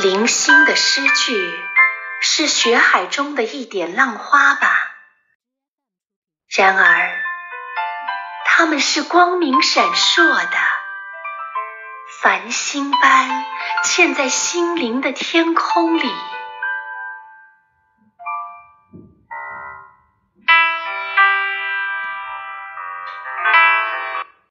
零星的诗句是雪海中的一点浪花吧？然而，它们是光明闪烁的，繁星般嵌在心灵的天空里。